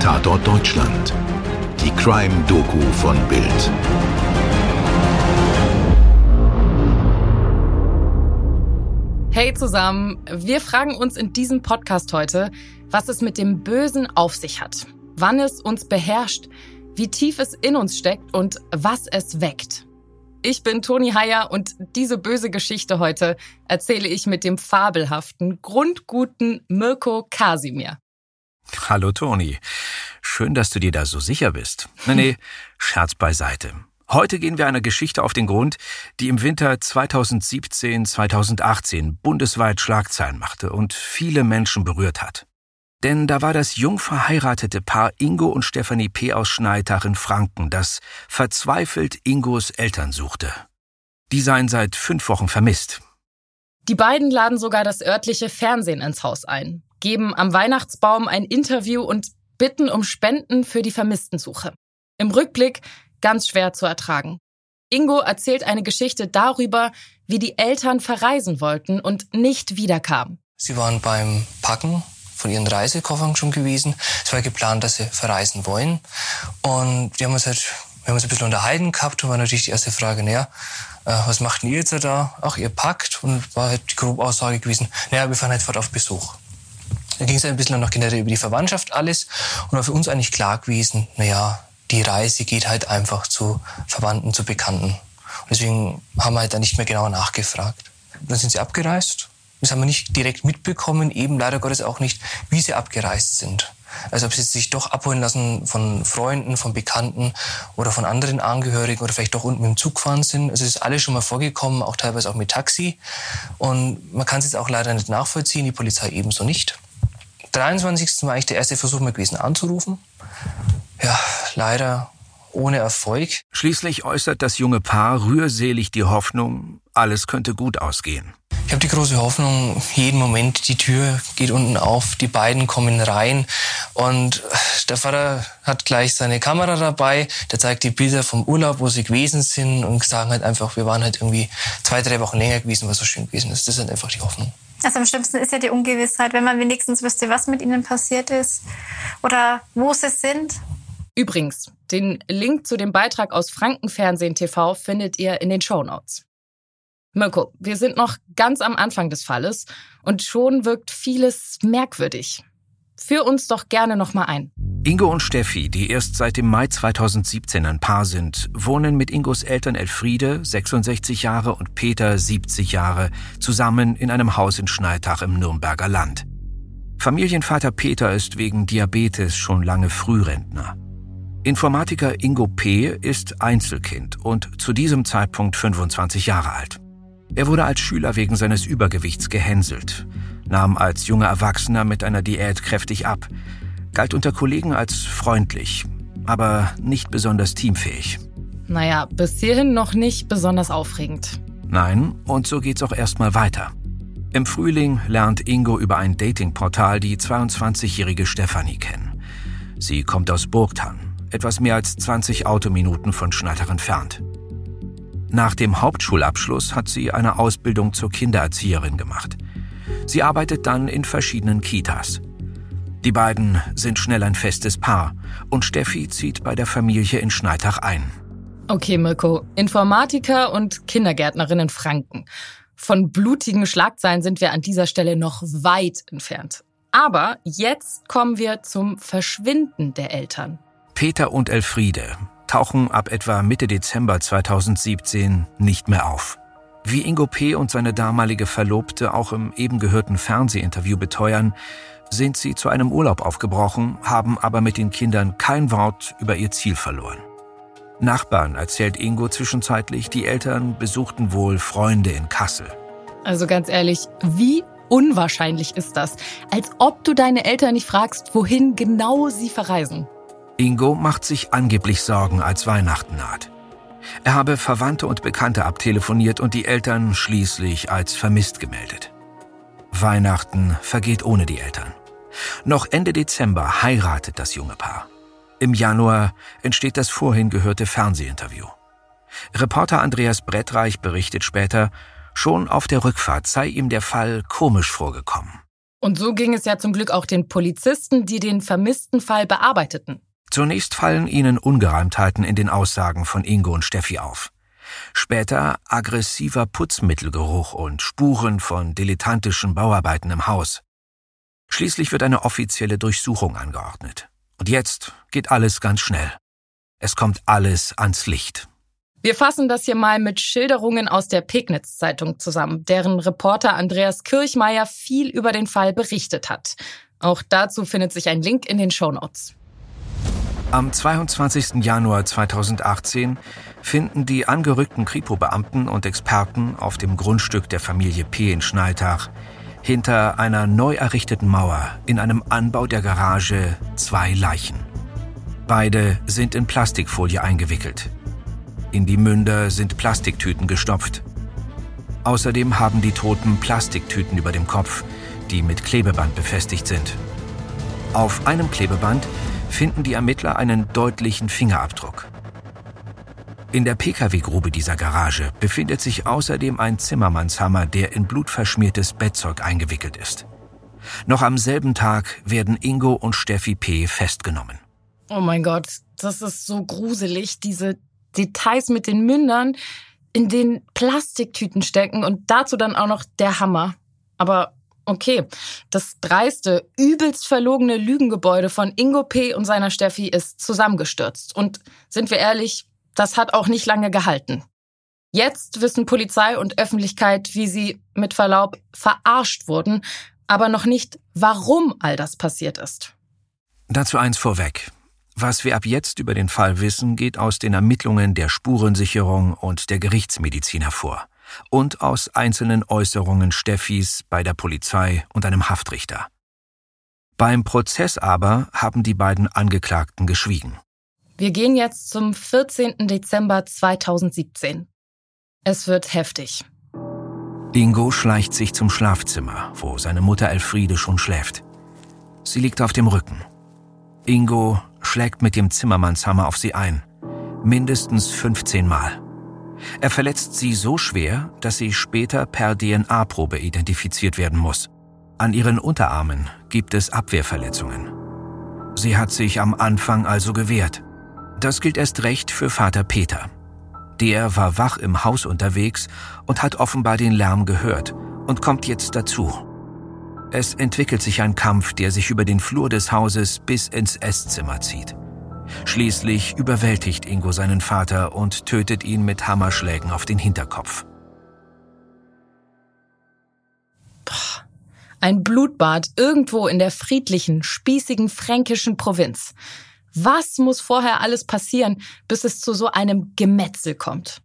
Tatort Deutschland. Die Crime-Doku von Bild. Hey zusammen, wir fragen uns in diesem Podcast heute, was es mit dem Bösen auf sich hat, wann es uns beherrscht, wie tief es in uns steckt und was es weckt. Ich bin Toni Heyer und diese böse Geschichte heute erzähle ich mit dem fabelhaften, grundguten Mirko Kasimir. Hallo Toni. Schön, dass du dir da so sicher bist. Nee, nee, Scherz beiseite. Heute gehen wir einer Geschichte auf den Grund, die im Winter 2017-2018 bundesweit Schlagzeilen machte und viele Menschen berührt hat. Denn da war das jung verheiratete Paar Ingo und Stefanie P. aus Schneitach in Franken, das verzweifelt Ingos Eltern suchte. Die seien seit fünf Wochen vermisst. Die beiden laden sogar das örtliche Fernsehen ins Haus ein, geben am Weihnachtsbaum ein Interview und bitten um Spenden für die Vermisstensuche. Im Rückblick ganz schwer zu ertragen. Ingo erzählt eine Geschichte darüber, wie die Eltern verreisen wollten und nicht wiederkamen. Sie waren beim Packen von ihren Reisekoffern schon gewesen. Es war geplant, dass sie verreisen wollen. Und wir haben uns halt, wir haben uns ein bisschen unterhalten gehabt und war natürlich die erste Frage, naja, äh, was macht denn ihr jetzt da? Ach, ihr packt. Und war halt die grobe Aussage gewesen, naja, wir fahren halt fort auf Besuch. Da ging es ein bisschen noch generell über die Verwandtschaft alles und war für uns eigentlich klar gewesen, naja, die Reise geht halt einfach zu Verwandten, zu Bekannten. Und deswegen haben wir halt da nicht mehr genauer nachgefragt. Dann sind sie abgereist das haben wir nicht direkt mitbekommen, eben leider Gottes auch nicht, wie sie abgereist sind. Also ob sie sich doch abholen lassen von Freunden, von Bekannten oder von anderen Angehörigen oder vielleicht doch unten dem Zug gefahren sind. Also es ist alles schon mal vorgekommen, auch teilweise auch mit Taxi. Und man kann es jetzt auch leider nicht nachvollziehen, die Polizei ebenso nicht. 23. war eigentlich der erste Versuch mal gewesen anzurufen. Ja, leider ohne Erfolg. Schließlich äußert das junge Paar rührselig die Hoffnung, alles könnte gut ausgehen. Ich habe die große Hoffnung, jeden Moment die Tür geht unten auf, die beiden kommen rein und der Vater hat gleich seine Kamera dabei, der zeigt die Bilder vom Urlaub, wo sie gewesen sind und sagen halt einfach, wir waren halt irgendwie zwei, drei Wochen länger gewesen, was so schön gewesen ist. Das ist halt einfach die Hoffnung. Also am schlimmsten ist ja die Ungewissheit, wenn man wenigstens wüsste, was mit ihnen passiert ist oder wo sie sind. Übrigens, den Link zu dem Beitrag aus Frankenfernsehen TV findet ihr in den Show Notes. Mirko, wir sind noch ganz am Anfang des Falles und schon wirkt vieles merkwürdig. Führ uns doch gerne noch mal ein. Ingo und Steffi, die erst seit dem Mai 2017 ein Paar sind, wohnen mit Ingos Eltern Elfriede, 66 Jahre, und Peter, 70 Jahre, zusammen in einem Haus in Schneitach im Nürnberger Land. Familienvater Peter ist wegen Diabetes schon lange Frührentner. Informatiker Ingo P. ist Einzelkind und zu diesem Zeitpunkt 25 Jahre alt. Er wurde als Schüler wegen seines Übergewichts gehänselt, nahm als junger Erwachsener mit einer Diät kräftig ab, galt unter Kollegen als freundlich, aber nicht besonders teamfähig. Naja, bis hierhin noch nicht besonders aufregend. Nein, und so geht's auch erstmal weiter. Im Frühling lernt Ingo über ein Datingportal die 22-jährige Stefanie kennen. Sie kommt aus Burgtan, etwas mehr als 20 Autominuten von Schneitach entfernt. Nach dem Hauptschulabschluss hat sie eine Ausbildung zur Kindererzieherin gemacht. Sie arbeitet dann in verschiedenen Kitas. Die beiden sind schnell ein festes Paar und Steffi zieht bei der Familie in Schneitach ein. Okay, Mirko, Informatiker und Kindergärtnerin in Franken. Von blutigen Schlagzeilen sind wir an dieser Stelle noch weit entfernt. Aber jetzt kommen wir zum Verschwinden der Eltern. Peter und Elfriede tauchen ab etwa Mitte Dezember 2017 nicht mehr auf. Wie Ingo P. und seine damalige Verlobte auch im eben gehörten Fernsehinterview beteuern, sind sie zu einem Urlaub aufgebrochen, haben aber mit den Kindern kein Wort über ihr Ziel verloren. Nachbarn erzählt Ingo zwischenzeitlich, die Eltern besuchten wohl Freunde in Kassel. Also ganz ehrlich, wie unwahrscheinlich ist das? Als ob du deine Eltern nicht fragst, wohin genau sie verreisen. Ingo macht sich angeblich Sorgen, als Weihnachten naht. Er habe Verwandte und Bekannte abtelefoniert und die Eltern schließlich als vermisst gemeldet. Weihnachten vergeht ohne die Eltern. Noch Ende Dezember heiratet das junge Paar. Im Januar entsteht das vorhin gehörte Fernsehinterview. Reporter Andreas Brettreich berichtet später, schon auf der Rückfahrt sei ihm der Fall komisch vorgekommen. Und so ging es ja zum Glück auch den Polizisten, die den vermissten Fall bearbeiteten. Zunächst fallen ihnen Ungereimtheiten in den Aussagen von Ingo und Steffi auf. Später aggressiver Putzmittelgeruch und Spuren von dilettantischen Bauarbeiten im Haus. Schließlich wird eine offizielle Durchsuchung angeordnet. Und jetzt geht alles ganz schnell. Es kommt alles ans Licht. Wir fassen das hier mal mit Schilderungen aus der Pegnitz-Zeitung zusammen, deren Reporter Andreas Kirchmeier viel über den Fall berichtet hat. Auch dazu findet sich ein Link in den Shownotes. Am 22. Januar 2018 finden die angerückten Kripo-Beamten und Experten auf dem Grundstück der Familie P. in Schneitach hinter einer neu errichteten Mauer in einem Anbau der Garage zwei Leichen. Beide sind in Plastikfolie eingewickelt. In die Münder sind Plastiktüten gestopft. Außerdem haben die Toten Plastiktüten über dem Kopf, die mit Klebeband befestigt sind. Auf einem Klebeband finden die Ermittler einen deutlichen Fingerabdruck. In der Pkw-Grube dieser Garage befindet sich außerdem ein Zimmermannshammer, der in blutverschmiertes Bettzeug eingewickelt ist. Noch am selben Tag werden Ingo und Steffi P. festgenommen. Oh mein Gott, das ist so gruselig, diese Details mit den Mündern in den Plastiktüten stecken und dazu dann auch noch der Hammer. Aber okay, das dreiste, übelst verlogene Lügengebäude von Ingo P. und seiner Steffi ist zusammengestürzt. Und sind wir ehrlich, das hat auch nicht lange gehalten. Jetzt wissen Polizei und Öffentlichkeit, wie sie mit Verlaub verarscht wurden, aber noch nicht, warum all das passiert ist. Dazu eins vorweg. Was wir ab jetzt über den Fall wissen, geht aus den Ermittlungen der Spurensicherung und der Gerichtsmedizin hervor und aus einzelnen Äußerungen Steffis bei der Polizei und einem Haftrichter. Beim Prozess aber haben die beiden Angeklagten geschwiegen. Wir gehen jetzt zum 14. Dezember 2017. Es wird heftig. Ingo schleicht sich zum Schlafzimmer, wo seine Mutter Elfriede schon schläft. Sie liegt auf dem Rücken. Ingo schlägt mit dem Zimmermannshammer auf sie ein. Mindestens 15 Mal. Er verletzt sie so schwer, dass sie später per DNA-Probe identifiziert werden muss. An ihren Unterarmen gibt es Abwehrverletzungen. Sie hat sich am Anfang also gewehrt. Das gilt erst recht für Vater Peter. Der war wach im Haus unterwegs und hat offenbar den Lärm gehört und kommt jetzt dazu. Es entwickelt sich ein Kampf, der sich über den Flur des Hauses bis ins Esszimmer zieht. Schließlich überwältigt Ingo seinen Vater und tötet ihn mit Hammerschlägen auf den Hinterkopf. Ein Blutbad irgendwo in der friedlichen, spießigen fränkischen Provinz. Was muss vorher alles passieren, bis es zu so einem Gemetzel kommt?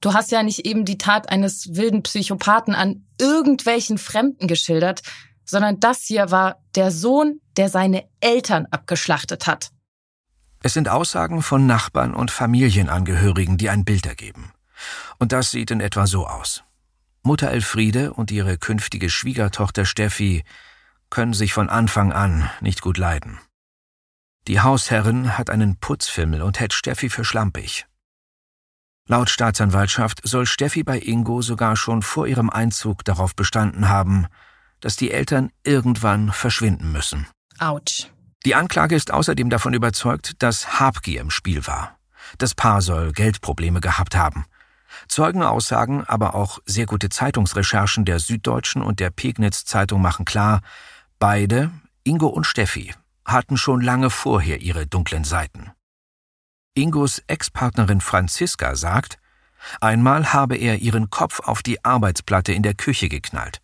Du hast ja nicht eben die Tat eines wilden Psychopathen an irgendwelchen Fremden geschildert, sondern das hier war der Sohn, der seine Eltern abgeschlachtet hat. Es sind Aussagen von Nachbarn und Familienangehörigen, die ein Bild ergeben. Und das sieht in etwa so aus. Mutter Elfriede und ihre künftige Schwiegertochter Steffi können sich von Anfang an nicht gut leiden. Die Hausherrin hat einen Putzfimmel und hält Steffi für schlampig. Laut Staatsanwaltschaft soll Steffi bei Ingo sogar schon vor ihrem Einzug darauf bestanden haben, dass die Eltern irgendwann verschwinden müssen. Autsch. Die Anklage ist außerdem davon überzeugt, dass Habgier im Spiel war. Das Paar soll Geldprobleme gehabt haben. Zeugenaussagen, aber auch sehr gute Zeitungsrecherchen der Süddeutschen und der Pegnitz Zeitung machen klar, beide, Ingo und Steffi, hatten schon lange vorher ihre dunklen Seiten. Ingos Ex-Partnerin Franziska sagt, einmal habe er ihren Kopf auf die Arbeitsplatte in der Küche geknallt.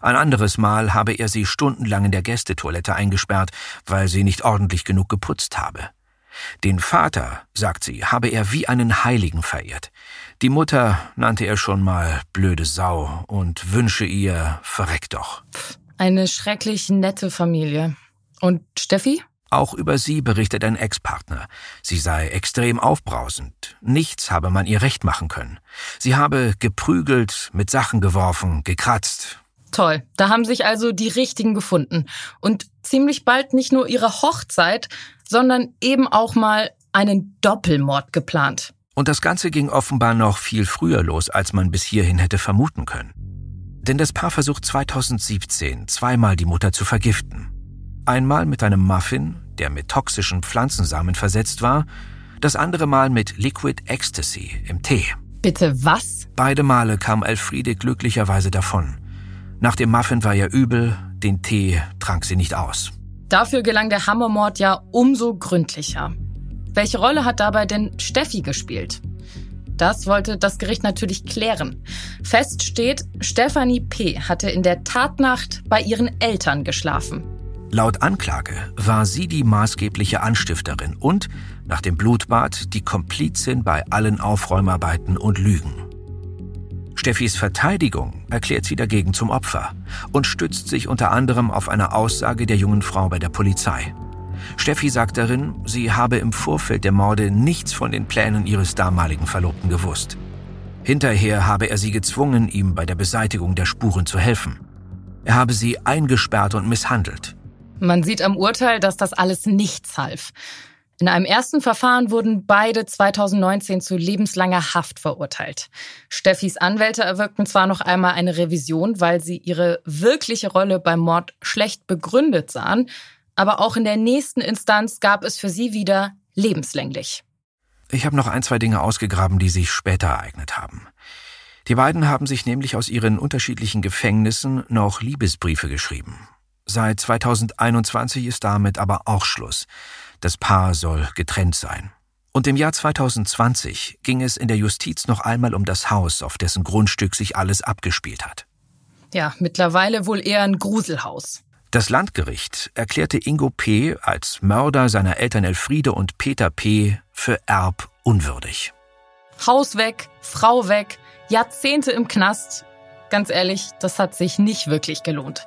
Ein anderes Mal habe er sie stundenlang in der Gästetoilette eingesperrt, weil sie nicht ordentlich genug geputzt habe. Den Vater, sagt sie, habe er wie einen Heiligen verehrt. Die Mutter nannte er schon mal blöde Sau und wünsche ihr, verreck doch. Eine schrecklich nette Familie. Und Steffi? Auch über sie berichtet ein Ex-Partner. Sie sei extrem aufbrausend. Nichts habe man ihr recht machen können. Sie habe geprügelt, mit Sachen geworfen, gekratzt. Toll. Da haben sich also die Richtigen gefunden. Und ziemlich bald nicht nur ihre Hochzeit, sondern eben auch mal einen Doppelmord geplant. Und das Ganze ging offenbar noch viel früher los, als man bis hierhin hätte vermuten können. Denn das Paar versucht 2017 zweimal die Mutter zu vergiften. Einmal mit einem Muffin, der mit toxischen Pflanzensamen versetzt war, das andere Mal mit Liquid Ecstasy im Tee. Bitte was? Beide Male kam Elfriede glücklicherweise davon. Nach dem Muffin war ihr übel, den Tee trank sie nicht aus. Dafür gelang der Hammermord ja umso gründlicher. Welche Rolle hat dabei denn Steffi gespielt? Das wollte das Gericht natürlich klären. Fest steht, Stefanie P. hatte in der Tatnacht bei ihren Eltern geschlafen. Laut Anklage war sie die maßgebliche Anstifterin und, nach dem Blutbad, die Komplizin bei allen Aufräumarbeiten und Lügen. Steffis Verteidigung erklärt sie dagegen zum Opfer und stützt sich unter anderem auf eine Aussage der jungen Frau bei der Polizei. Steffi sagt darin, sie habe im Vorfeld der Morde nichts von den Plänen ihres damaligen Verlobten gewusst. Hinterher habe er sie gezwungen, ihm bei der Beseitigung der Spuren zu helfen. Er habe sie eingesperrt und misshandelt. Man sieht am Urteil, dass das alles nichts half. In einem ersten Verfahren wurden beide 2019 zu lebenslanger Haft verurteilt. Steffis Anwälte erwirkten zwar noch einmal eine Revision, weil sie ihre wirkliche Rolle beim Mord schlecht begründet sahen, aber auch in der nächsten Instanz gab es für sie wieder lebenslänglich. Ich habe noch ein, zwei Dinge ausgegraben, die sich später ereignet haben. Die beiden haben sich nämlich aus ihren unterschiedlichen Gefängnissen noch Liebesbriefe geschrieben. Seit 2021 ist damit aber auch Schluss. Das Paar soll getrennt sein. Und im Jahr 2020 ging es in der Justiz noch einmal um das Haus, auf dessen Grundstück sich alles abgespielt hat. Ja, mittlerweile wohl eher ein Gruselhaus. Das Landgericht erklärte Ingo P. als Mörder seiner Eltern Elfriede und Peter P. für erbunwürdig. Haus weg, Frau weg, Jahrzehnte im Knast. Ganz ehrlich, das hat sich nicht wirklich gelohnt.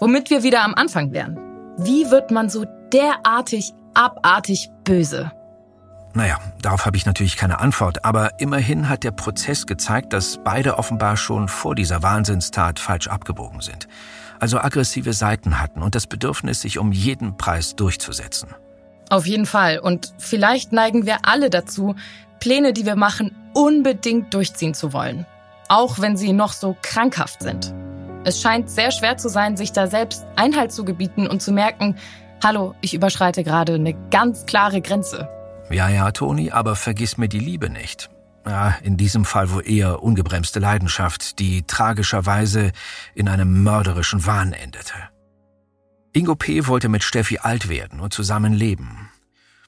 Womit wir wieder am Anfang wären. Wie wird man so derartig abartig böse? Naja, darauf habe ich natürlich keine Antwort, aber immerhin hat der Prozess gezeigt, dass beide offenbar schon vor dieser Wahnsinnstat falsch abgebogen sind also aggressive Seiten hatten und das Bedürfnis, sich um jeden Preis durchzusetzen. Auf jeden Fall. Und vielleicht neigen wir alle dazu, Pläne, die wir machen, unbedingt durchziehen zu wollen. Auch wenn sie noch so krankhaft sind. Es scheint sehr schwer zu sein, sich da selbst Einhalt zu gebieten und zu merken, hallo, ich überschreite gerade eine ganz klare Grenze. Ja, ja, Toni, aber vergiss mir die Liebe nicht. Ja, in diesem Fall wohl eher ungebremste Leidenschaft, die tragischerweise in einem mörderischen Wahn endete. Ingo P. wollte mit Steffi alt werden und zusammen leben.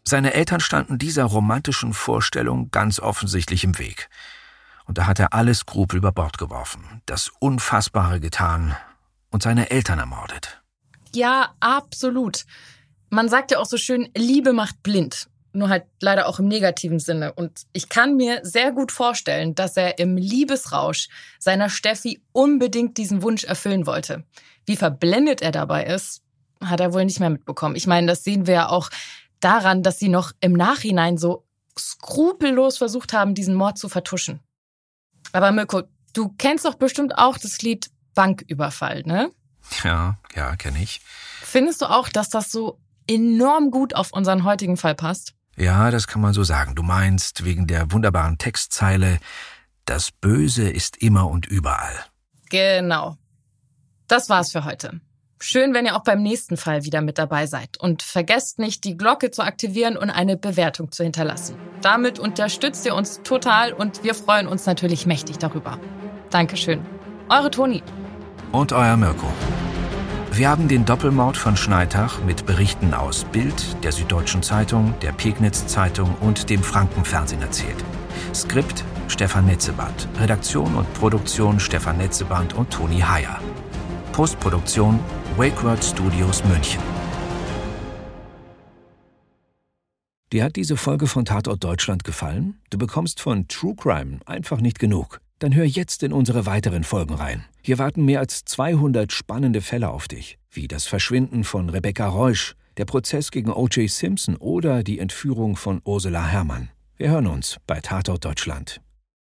Seine Eltern standen dieser romantischen Vorstellung ganz offensichtlich im Weg. Und da hat er alle Skrupel über Bord geworfen, das Unfassbare getan und seine Eltern ermordet. Ja, absolut. Man sagt ja auch so schön, Liebe macht blind nur halt leider auch im negativen Sinne. Und ich kann mir sehr gut vorstellen, dass er im Liebesrausch seiner Steffi unbedingt diesen Wunsch erfüllen wollte. Wie verblendet er dabei ist, hat er wohl nicht mehr mitbekommen. Ich meine, das sehen wir ja auch daran, dass sie noch im Nachhinein so skrupellos versucht haben, diesen Mord zu vertuschen. Aber Mirko, du kennst doch bestimmt auch das Lied Banküberfall, ne? Ja, ja, kenne ich. Findest du auch, dass das so enorm gut auf unseren heutigen Fall passt? Ja, das kann man so sagen. Du meinst wegen der wunderbaren Textzeile, das Böse ist immer und überall. Genau. Das war's für heute. Schön, wenn ihr auch beim nächsten Fall wieder mit dabei seid. Und vergesst nicht, die Glocke zu aktivieren und eine Bewertung zu hinterlassen. Damit unterstützt ihr uns total und wir freuen uns natürlich mächtig darüber. Dankeschön. Eure Toni. Und euer Mirko. Wir haben den Doppelmord von Schneitach mit Berichten aus Bild, der Süddeutschen Zeitung, der Pegnitz Zeitung und dem Frankenfernsehen erzählt. Skript Stefan Netzeband, Redaktion und Produktion Stefan Netzeband und Toni Heyer. Postproduktion WakeWord Studios München. Dir hat diese Folge von Tatort Deutschland gefallen? Du bekommst von True Crime einfach nicht genug. Dann hör jetzt in unsere weiteren Folgen rein. Hier warten mehr als 200 spannende Fälle auf dich, wie das Verschwinden von Rebecca Reusch, der Prozess gegen O.J. Simpson oder die Entführung von Ursula Herrmann. Wir hören uns bei Tatort Deutschland.